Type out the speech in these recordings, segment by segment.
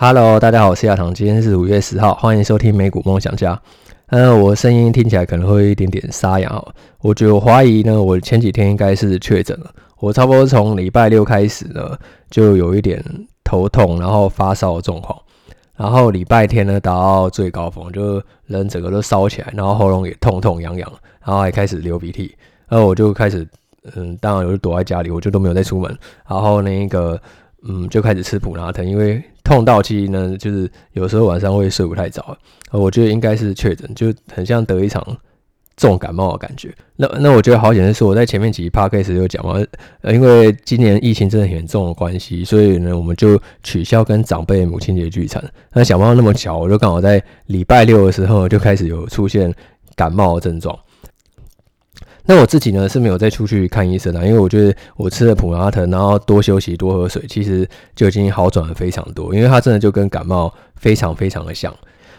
Hello，大家好，我是亚堂，今天是五月十号，欢迎收听美股梦想家。呃，我声音听起来可能会有一点点沙哑，我觉得我怀疑呢，我前几天应该是确诊了。我差不多从礼拜六开始呢，就有一点头痛，然后发烧的状况，然后礼拜天呢达到最高峰，就人整个都烧起来，然后喉咙也痛痛痒痒，然后还开始流鼻涕，然后我就开始，嗯，当然我就躲在家里，我就都没有再出门，然后那个。嗯，就开始吃普拉疼，因为痛到期呢，就是有时候晚上会睡不太着。我觉得应该是确诊，就很像得一场重感冒的感觉。那那我觉得好险的是，我在前面几集 podcast 有讲嘛，呃，因为今年疫情真的很严重的关系，所以呢，我们就取消跟长辈母亲节聚餐。那想不到那么巧，我就刚好在礼拜六的时候就开始有出现感冒的症状。那我自己呢是没有再出去看医生了，因为我觉得我吃了普拉腾，然后多休息、多喝水，其实就已经好转了非常多。因为它真的就跟感冒非常非常的像。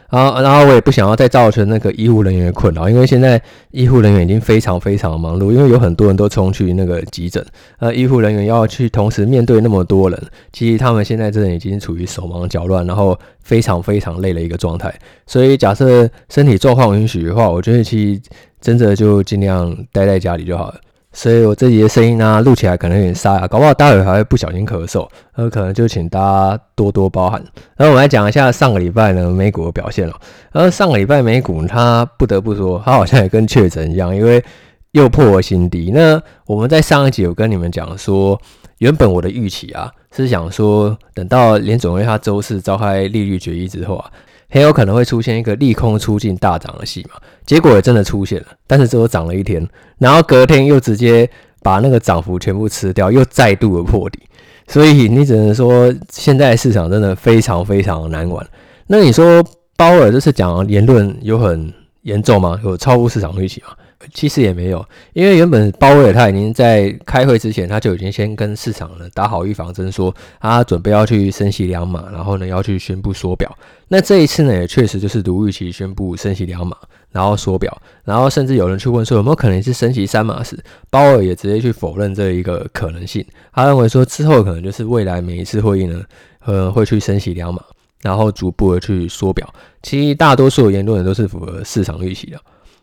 然，然后我也不想要再造成那个医护人员的困扰，因为现在医护人员已经非常非常忙碌，因为有很多人都冲去那个急诊，呃，医护人员要去同时面对那么多人，其实他们现在真的已经处于手忙脚乱，然后非常非常累的一个状态。所以，假设身体状况允许的话，我觉得其实。真的就尽量待在家里就好了，所以我这集的声音呢，录起来可能有点沙哑，搞不好待会还会不小心咳嗽，那可能就请大家多多包涵。然后我们来讲一下上个礼拜呢美股的表现了。然后上个礼拜美股它不得不说，它好像也跟确诊一样，因为又破了新低。那我们在上一集有跟你们讲说，原本我的预期啊是想说，等到联准会它周四召开利率决议之后啊。很有可能会出现一个利空出尽大涨的戏嘛，结果也真的出现了，但是只有涨了一天，然后隔天又直接把那个涨幅全部吃掉，又再度的破底，所以你只能说现在市场真的非常非常难玩。那你说鲍尔这次讲言论有很严重吗？有超乎市场预期吗？其实也没有，因为原本鲍威尔他已经在开会之前，他就已经先跟市场呢打好预防针，说他准备要去升息两码，然后呢要去宣布缩表。那这一次呢，也确实就是如预期宣布升息两码，然后缩表，然后甚至有人去问说有没有可能是升息三码时，鲍尔也直接去否认这一个可能性。他认为说之后可能就是未来每一次会议呢，呃会去升息两码，然后逐步的去缩表。其实大多数的言论都是符合市场预期的。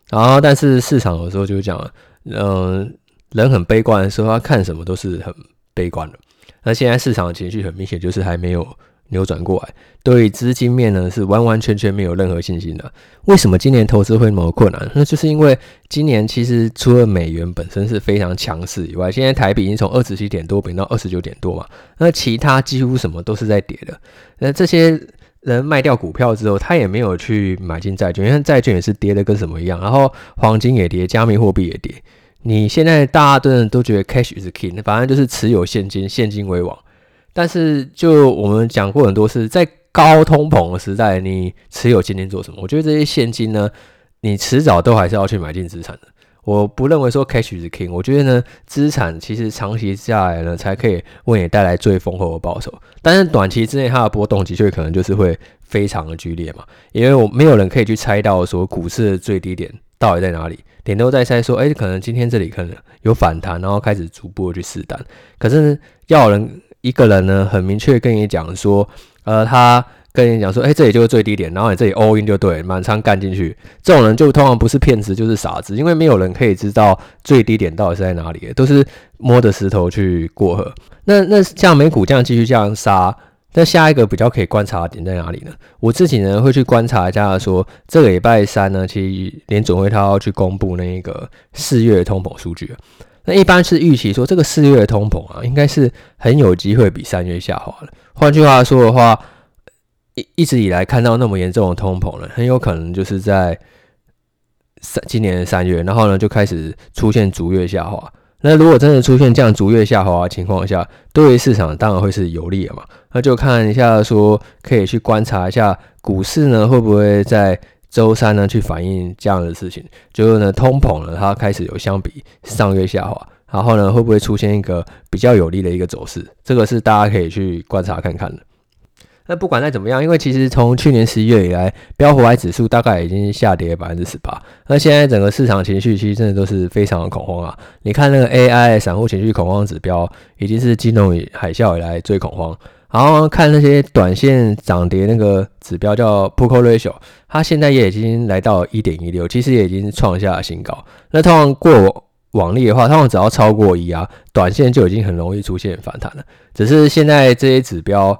然后，但是市场有时候就讲，嗯、人很悲观的时候，他看什么都是很悲观的。那现在市场的情绪很明显就是还没有扭转过来，对资金面呢是完完全全没有任何信心的。为什么今年投资会那么困难？那就是因为今年其实除了美元本身是非常强势以外，现在台币已经从二十七点多贬到二十九点多嘛，那其他几乎什么都是在跌的。那这些。人卖掉股票之后，他也没有去买进债券，因为债券也是跌的跟什么一样，然后黄金也跌，加密货币也跌。你现在大家真的都觉得 cash is king，反正就是持有现金，现金为王。但是就我们讲过很多次，在高通膨的时代，你持有现金做什么？我觉得这些现金呢，你迟早都还是要去买进资产的。我不认为说 cash is king，我觉得呢，资产其实长期下来呢，才可以为你带来最丰厚的报酬。但是短期之内它的波动的确可能就是会非常的剧烈嘛，因为我没有人可以去猜到说股市的最低点到底在哪里，点都在猜说，哎，可能今天这里可能有反弹，然后开始逐步的去试单。可是，要人一个人呢，很明确跟你讲说，呃，他。跟你讲说，哎、欸，这里就是最低点，然后你这里 all in 就对，满仓干进去。这种人就通常不是骗子，就是傻子，因为没有人可以知道最低点到底是在哪里，都是摸着石头去过河。那那像美股这样继续这样杀，那下一个比较可以观察的点在哪里呢？我自己呢会去观察一下说，说这个礼拜三呢，其实联准会他要去公布那个四月的通膨数据。那一般是预期说，这个四月的通膨啊，应该是很有机会比三月下滑的。换句话说的话。一一直以来看到那么严重的通膨呢，很有可能就是在三今年三月，然后呢就开始出现逐月下滑。那如果真的出现这样逐月下滑的情况下，对于市场当然会是有利的嘛。那就看一下说，可以去观察一下股市呢会不会在周三呢去反映这样的事情，就是呢通膨呢它开始有相比上月下滑，然后呢会不会出现一个比较有利的一个走势？这个是大家可以去观察看看的。那不管再怎么样，因为其实从去年十一月以来，标普五百指数大概已经下跌百分之十八。那现在整个市场情绪其实真的都是非常的恐慌啊！你看那个 AI 散户情绪恐慌指标，已经是金融海啸以来最恐慌。然后看那些短线涨跌那个指标叫 p u c o Ratio，它现在也已经来到一点一六，其实也已经创下了新高。那通常过往例的话，通常只要超过一啊，短线就已经很容易出现反弹了。只是现在这些指标。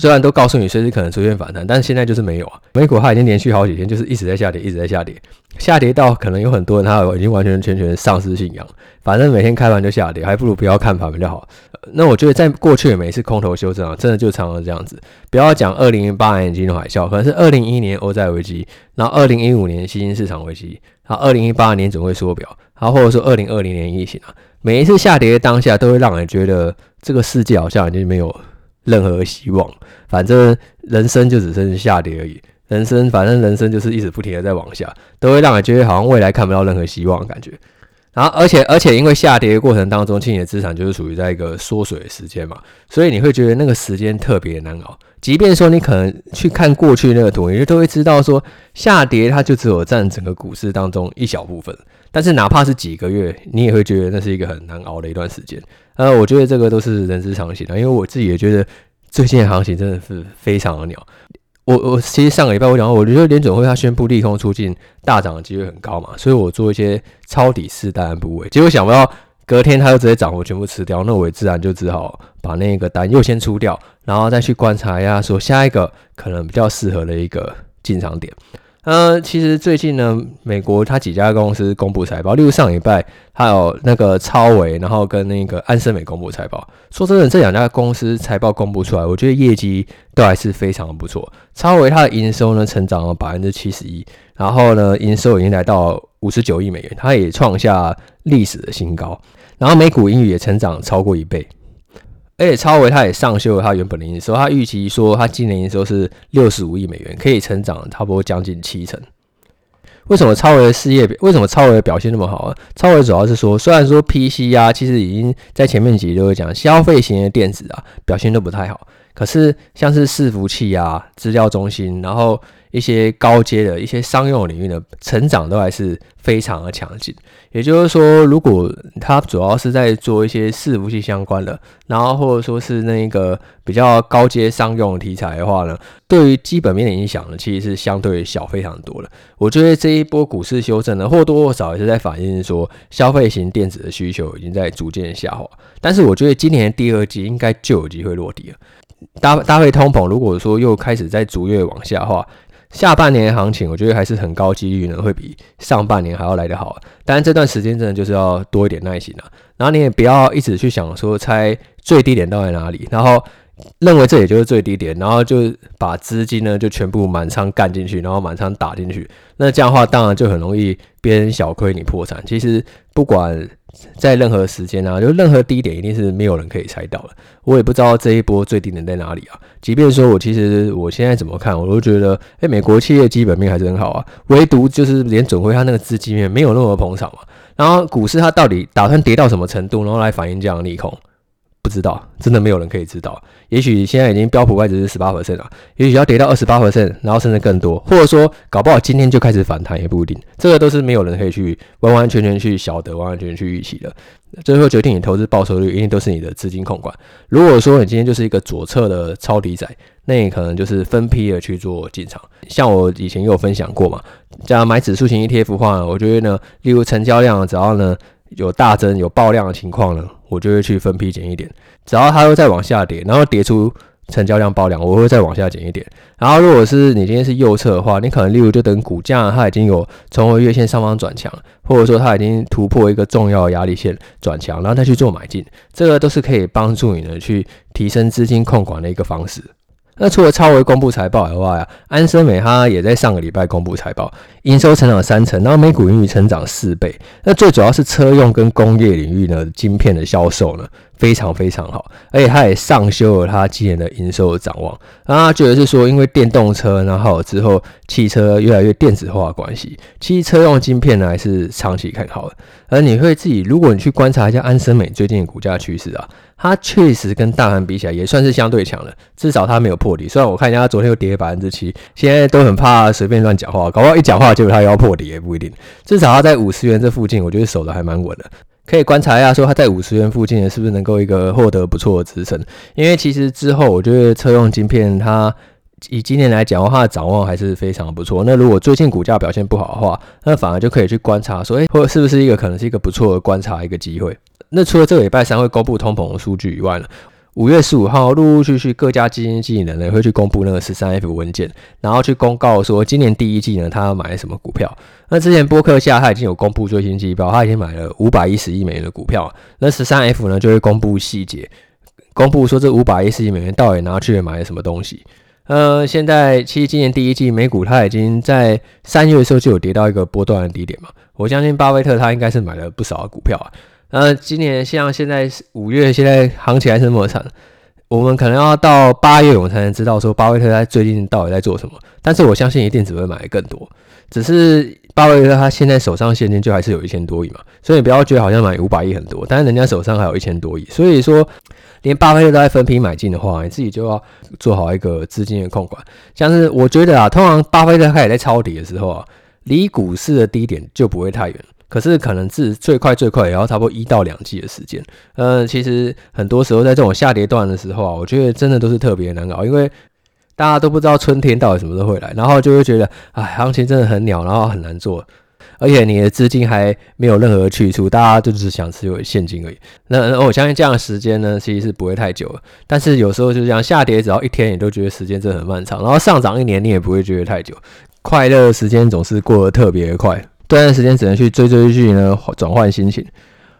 虽然都告诉你随时可能出现反弹，但是现在就是没有啊。美股它已经连续好几天就是一直在下跌，一直在下跌，下跌到可能有很多人他已经完全全全丧失信仰，反正每天开盘就下跌，还不如不要看盘比较好。那我觉得在过去的每一次空头修正啊，真的就常常这样子。不要讲二零零八年金融海啸，可能是二零一一年欧债危机，然后二零一五年新兴市场危机，然后二零一八年总会缩表，然后或者说二零二零年疫情啊，每一次下跌的当下都会让人觉得这个世界好像已经没有。任何希望，反正人生就只剩下跌而已。人生，反正人生就是一直不停的在往下，都会让人觉得好像未来看不到任何希望的感觉。然后，而且，而且因为下跌的过程当中，其实你的资产就是属于在一个缩水的时间嘛，所以你会觉得那个时间特别难熬。即便说你可能去看过去那个图，你就都会知道说下跌它就只有占整个股市当中一小部分。但是哪怕是几个月，你也会觉得那是一个很难熬的一段时间。呃，我觉得这个都是人之常情的，因为我自己也觉得最近的行情真的是非常的鸟。我我其实上个礼拜我讲，我觉得联准会他宣布利空出尽，大涨的几率很高嘛，所以我做一些抄底试单部位，结果想不到隔天他就直接涨，我全部吃掉，那我也自然就只好把那个单又先出掉，然后再去观察一下，说下一个可能比较适合的一个进场点。呃，其实最近呢，美国它几家公司公布财报，例如上礼拜还有那个超维，然后跟那个安森美公布财报。说真的，这两家公司财报公布出来，我觉得业绩都还是非常的不错。超维它的营收呢，成长了百分之七十一，然后呢，营收已经来到五十九亿美元，它也创下历史的新高。然后每股盈余也成长超过一倍。而且超维他也上修了他原本的营收，他预期说他今年营收是六十五亿美元，可以成长差不多将近七成。为什么超维的事业为什么超维的表现那么好啊？超维主要是说，虽然说 PC 啊，其实已经在前面几集都会讲，消费型的电子啊表现都不太好，可是像是伺服器啊、资料中心，然后。一些高阶的一些商用领域的成长都还是非常的强劲。也就是说，如果它主要是在做一些伺服器相关的，然后或者说是那个比较高阶商用题材的话呢，对于基本面的影响呢，其实是相对小非常多的。我觉得这一波股市修正呢，或多或少也是在反映说，消费型电子的需求已经在逐渐下滑。但是我觉得今年第二季应该就有机会落地了。搭搭配通膨，如果说又开始在逐月往下的话，下半年行情，我觉得还是很高几率呢，会比上半年还要来得好。当然，这段时间真的就是要多一点耐心了。然后你也不要一直去想说猜最低点到底在哪里，然后认为这也就是最低点，然后就把资金呢就全部满仓干进去，然后满仓打进去。那这样的话，当然就很容易别人小亏你破产。其实不管。在任何时间啊，就任何低点一定是没有人可以猜到的。我也不知道这一波最低点在哪里啊。即便说我其实我现在怎么看，我都觉得，哎，美国企业基本面还是很好啊。唯独就是连准会它那个资金面没有那么捧场嘛。然后股市它到底打算跌到什么程度，然后来反映这样的利空？不知道，真的没有人可以知道。也许现在已经标普外指是十八和剩了，也许要跌到二十八和剩然后甚至更多，或者说搞不好今天就开始反弹也不一定。这个都是没有人可以去完完全全去晓得、完完全全去预期的。最后决定你投资报酬率，一定都是你的资金控管。如果说你今天就是一个左侧的抄底仔，那你可能就是分批的去做进场。像我以前有分享过嘛，这样买指数型 ETF 的话，我觉得呢，例如成交量只要呢有大增、有爆量的情况呢。我就会去分批减一点，只要它又再往下跌，然后跌出成交量爆量，我会再往下减一点。然后如果是你今天是右侧的话，你可能例如就等股价它已经有重回月线上方转强，或者说它已经突破一个重要压力线转强，然后再去做买进，这个都是可以帮助你呢去提升资金控管的一个方式。那除了超微公布财报以外啊，安森美它也在上个礼拜公布财报，营收成长三成，然后每股盈余成长四倍。那最主要是车用跟工业领域呢，晶片的销售呢非常非常好，而且它也上修了它今年的营收的展望。那他觉得是说，因为电动车，然后之后汽车越来越电子化关系，汽车用晶片呢还是长期看好的。而你会自己，如果你去观察一下安森美最近的股价趋势啊。它确实跟大盘比起来也算是相对强的，至少它没有破底。虽然我看一下它昨天又跌了百分之七，现在都很怕随便乱讲话，搞不好一讲话结果它要破底也不一定。至少它在五十元这附近，我觉得守的还蛮稳的。可以观察一下，说它在五十元附近是不是能够一个获得不错的支撑？因为其实之后我觉得车用晶片它以今年来讲的话，它的展望还是非常不错。那如果最近股价表现不好的话，那反而就可以去观察说，诶、或者是不是一个可能是一个不错的观察一个机会？那除了这个礼拜三会公布通膨的数据以外呢？五月十五号，陆陆续续各家基金经理人呢会去公布那个十三 F 文件，然后去公告说今年第一季呢他要买什么股票。那之前波克夏他已经有公布最新季报，他已经买了五百一十亿美元的股票。那十三 F 呢就会公布细节，公布说这五百一十亿美元到底拿去买了什么东西。呃，现在其实今年第一季美股它已经在三月的时候就有跌到一个波段的低点嘛，我相信巴菲特他应该是买了不少的股票啊。呃，今年像现在五月，现在行情还是那么惨，我们可能要到八月，我们才能知道说巴菲特他最近到底在做什么。但是我相信一定只会买更多，只是巴菲特他现在手上现金就还是有一千多亿嘛，所以不要觉得好像买五百亿很多，但是人家手上还有一千多亿，所以说连巴菲特都在分批买进的话，你自己就要做好一个资金的控管。像是我觉得啊，通常巴菲特开始在抄底的时候啊，离股市的低点就不会太远。可是可能是最快最快也要差不多一到两季的时间。呃，其实很多时候在这种下跌段的时候啊，我觉得真的都是特别难熬，因为大家都不知道春天到底什么时候会来，然后就会觉得，哎，行情真的很鸟，然后很难做，而且你的资金还没有任何去处，大家就只想持有现金而已。那我相信这样的时间呢，其实是不会太久。但是有时候就这样下跌，只要一天，你都觉得时间真的很漫长，然后上涨一年，你也不会觉得太久。快乐的时间总是过得特别快。这段时间只能去追追剧呢，转换心情。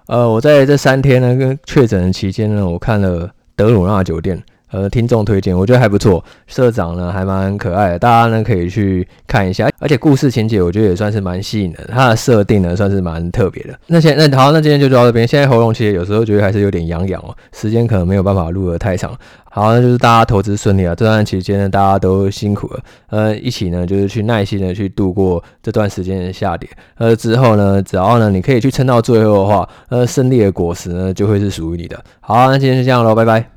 呃，我在这三天呢，跟确诊的期间呢，我看了德鲁纳酒店。呃，听众推荐，我觉得还不错。社长呢，还蛮可爱的，大家呢可以去看一下。而且故事情节，我觉得也算是蛮吸引的。它的设定呢，算是蛮特别的。那先，那好，那今天就到这边。现在喉咙其实有时候觉得还是有点痒痒哦，时间可能没有办法录得太长。好，那就是大家投资顺利啊。这段期间呢，大家都辛苦了。呃，一起呢，就是去耐心的去度过这段时间的下跌。呃，之后呢，只要呢你可以去撑到最后的话，呃，胜利的果实呢就会是属于你的。好，那今天就这样喽，拜拜。